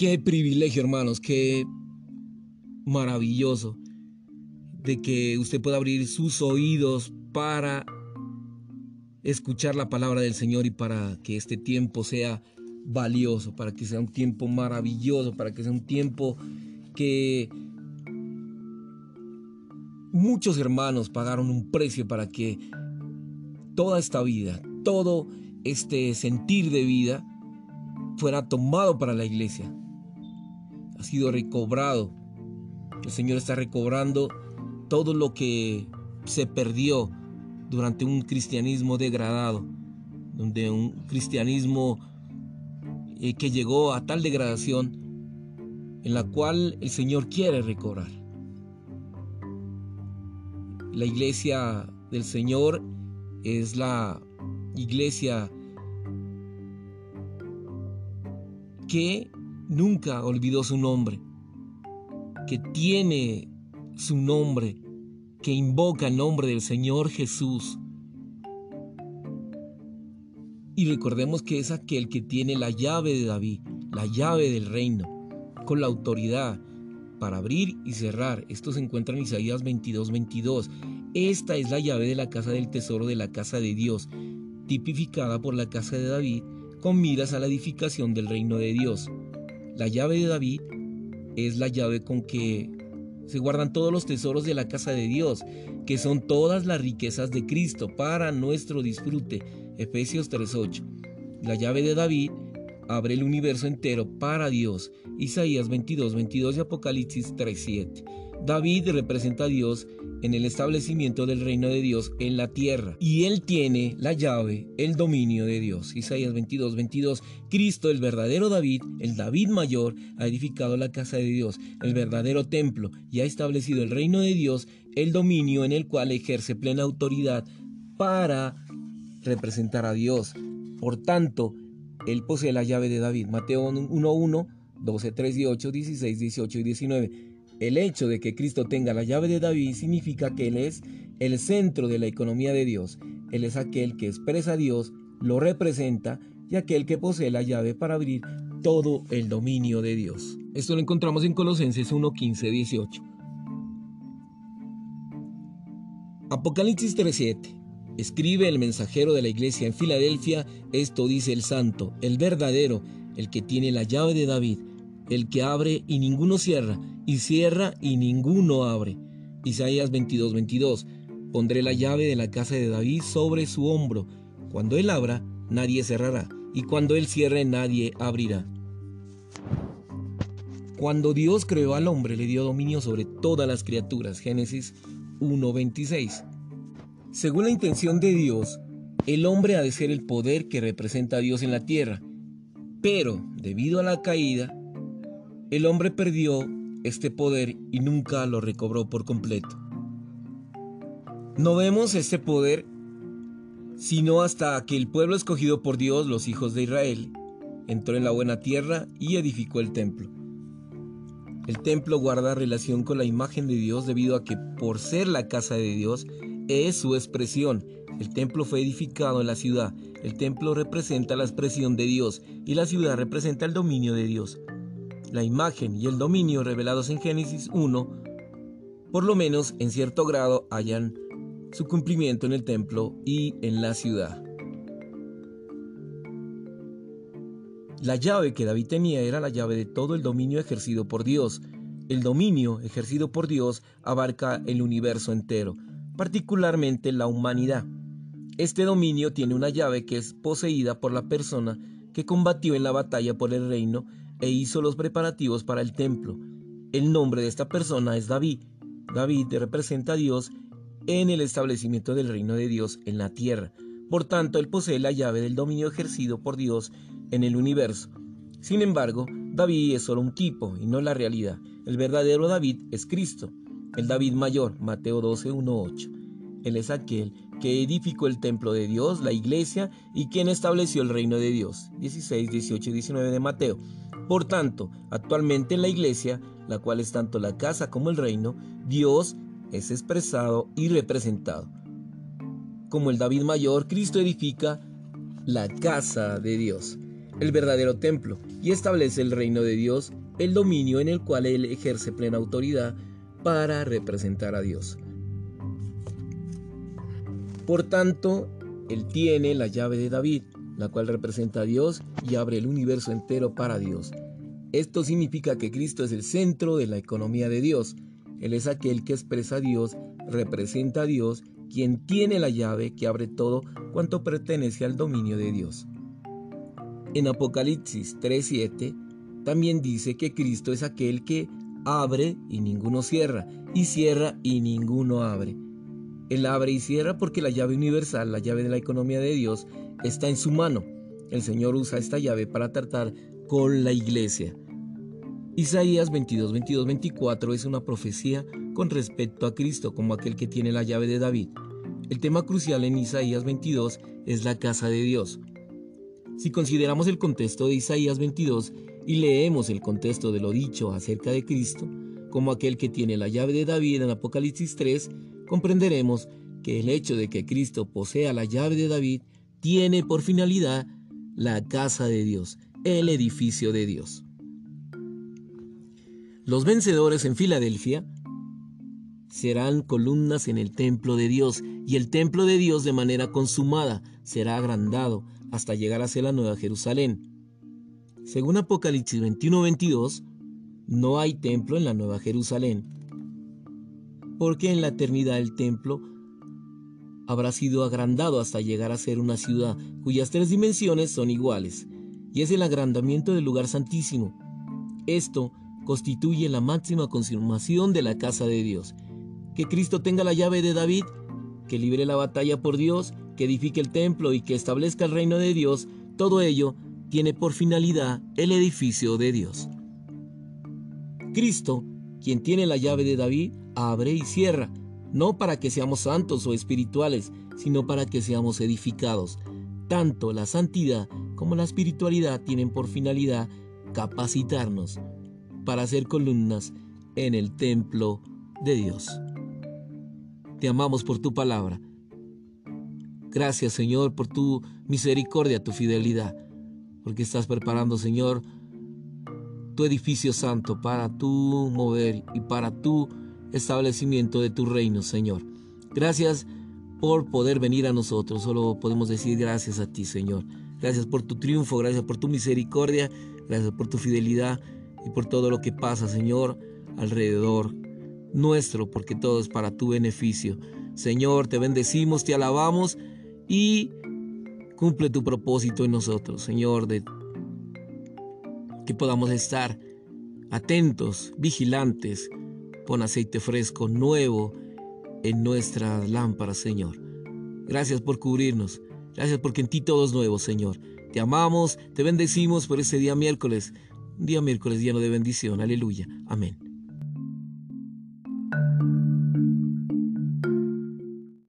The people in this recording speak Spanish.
Qué privilegio, hermanos, qué maravilloso de que usted pueda abrir sus oídos para escuchar la palabra del Señor y para que este tiempo sea valioso, para que sea un tiempo maravilloso, para que sea un tiempo que muchos hermanos pagaron un precio para que toda esta vida, todo este sentir de vida fuera tomado para la iglesia. Ha sido recobrado. El Señor está recobrando todo lo que se perdió durante un cristianismo degradado, donde un cristianismo eh, que llegó a tal degradación en la cual el Señor quiere recobrar. La iglesia del Señor es la iglesia que nunca olvidó su nombre, que tiene su nombre, que invoca el nombre del Señor Jesús. Y recordemos que es aquel que tiene la llave de David, la llave del reino, con la autoridad para abrir y cerrar. Esto se encuentra en Isaías 22, 22. Esta es la llave de la casa del tesoro de la casa de Dios, tipificada por la casa de David, con miras a la edificación del reino de Dios. La llave de David es la llave con que se guardan todos los tesoros de la casa de Dios, que son todas las riquezas de Cristo para nuestro disfrute. Efesios 3:8. La llave de David abre el universo entero para Dios. Isaías 22, 22 y Apocalipsis 3, 7. David representa a Dios en el establecimiento del reino de Dios en la tierra. Y él tiene la llave, el dominio de Dios. Isaías 22, 22. Cristo, el verdadero David, el David mayor, ha edificado la casa de Dios, el verdadero templo, y ha establecido el reino de Dios, el dominio en el cual ejerce plena autoridad para representar a Dios. Por tanto, él posee la llave de David. Mateo 1.1, 12, 3 y 8, 16, 18 y 19. El hecho de que Cristo tenga la llave de David significa que Él es el centro de la economía de Dios. Él es aquel que expresa a Dios, lo representa y aquel que posee la llave para abrir todo el dominio de Dios. Esto lo encontramos en Colosenses 1, 15, 18. Apocalipsis 3.7 Escribe el mensajero de la iglesia en Filadelfia, esto dice el santo, el verdadero, el que tiene la llave de David, el que abre y ninguno cierra, y cierra y ninguno abre. Isaías 22, 22. Pondré la llave de la casa de David sobre su hombro. Cuando él abra, nadie cerrará, y cuando él cierre, nadie abrirá. Cuando Dios creó al hombre, le dio dominio sobre todas las criaturas. Génesis 1.26. Según la intención de Dios, el hombre ha de ser el poder que representa a Dios en la tierra. Pero, debido a la caída, el hombre perdió este poder y nunca lo recobró por completo. No vemos este poder sino hasta que el pueblo escogido por Dios, los hijos de Israel, entró en la buena tierra y edificó el templo. El templo guarda relación con la imagen de Dios debido a que por ser la casa de Dios, es su expresión. El templo fue edificado en la ciudad. El templo representa la expresión de Dios y la ciudad representa el dominio de Dios. La imagen y el dominio revelados en Génesis 1, por lo menos en cierto grado, hallan su cumplimiento en el templo y en la ciudad. La llave que David tenía era la llave de todo el dominio ejercido por Dios. El dominio ejercido por Dios abarca el universo entero particularmente la humanidad. Este dominio tiene una llave que es poseída por la persona que combatió en la batalla por el reino e hizo los preparativos para el templo. El nombre de esta persona es David. David representa a Dios en el establecimiento del reino de Dios en la tierra. Por tanto, él posee la llave del dominio ejercido por Dios en el universo. Sin embargo, David es solo un tipo y no la realidad. El verdadero David es Cristo el David mayor, Mateo 12, 1, 8. Él es aquel que edificó el templo de Dios, la iglesia, y quien estableció el reino de Dios. 16, 18 y 19 de Mateo. Por tanto, actualmente en la iglesia, la cual es tanto la casa como el reino, Dios es expresado y representado. Como el David mayor, Cristo edifica la casa de Dios. el verdadero templo, y establece el reino de Dios, el dominio en el cual Él ejerce plena autoridad para representar a Dios. Por tanto, Él tiene la llave de David, la cual representa a Dios y abre el universo entero para Dios. Esto significa que Cristo es el centro de la economía de Dios. Él es aquel que expresa a Dios, representa a Dios, quien tiene la llave que abre todo cuanto pertenece al dominio de Dios. En Apocalipsis 3:7 también dice que Cristo es aquel que abre y ninguno cierra, y cierra y ninguno abre. Él abre y cierra porque la llave universal, la llave de la economía de Dios, está en su mano. El Señor usa esta llave para tratar con la iglesia. Isaías 22, 22, 24 es una profecía con respecto a Cristo como aquel que tiene la llave de David. El tema crucial en Isaías 22 es la casa de Dios. Si consideramos el contexto de Isaías 22 y leemos el contexto de lo dicho acerca de Cristo, como aquel que tiene la llave de David en Apocalipsis 3, comprenderemos que el hecho de que Cristo posea la llave de David tiene por finalidad la casa de Dios, el edificio de Dios. Los vencedores en Filadelfia serán columnas en el templo de Dios y el templo de Dios de manera consumada será agrandado hasta llegar a ser la Nueva Jerusalén. Según Apocalipsis 21-22, no hay templo en la Nueva Jerusalén, porque en la eternidad el templo habrá sido agrandado hasta llegar a ser una ciudad cuyas tres dimensiones son iguales, y es el agrandamiento del lugar santísimo. Esto constituye la máxima consumación de la casa de Dios. Que Cristo tenga la llave de David, que libre la batalla por Dios que edifique el templo y que establezca el reino de Dios, todo ello tiene por finalidad el edificio de Dios. Cristo, quien tiene la llave de David, abre y cierra, no para que seamos santos o espirituales, sino para que seamos edificados. Tanto la santidad como la espiritualidad tienen por finalidad capacitarnos para ser columnas en el templo de Dios. Te amamos por tu palabra Gracias, Señor, por tu misericordia, tu fidelidad, porque estás preparando, Señor, tu edificio santo para tu mover y para tu establecimiento de tu reino, Señor. Gracias por poder venir a nosotros. Solo podemos decir gracias a ti, Señor. Gracias por tu triunfo, gracias por tu misericordia, gracias por tu fidelidad y por todo lo que pasa, Señor, alrededor nuestro, porque todo es para tu beneficio. Señor, te bendecimos, te alabamos y cumple tu propósito en nosotros, Señor, de que podamos estar atentos, vigilantes, con aceite fresco nuevo en nuestras lámparas, Señor. Gracias por cubrirnos. Gracias porque en ti todo es nuevo, Señor. Te amamos, te bendecimos por este día miércoles. Un día miércoles lleno de bendición. Aleluya. Amén.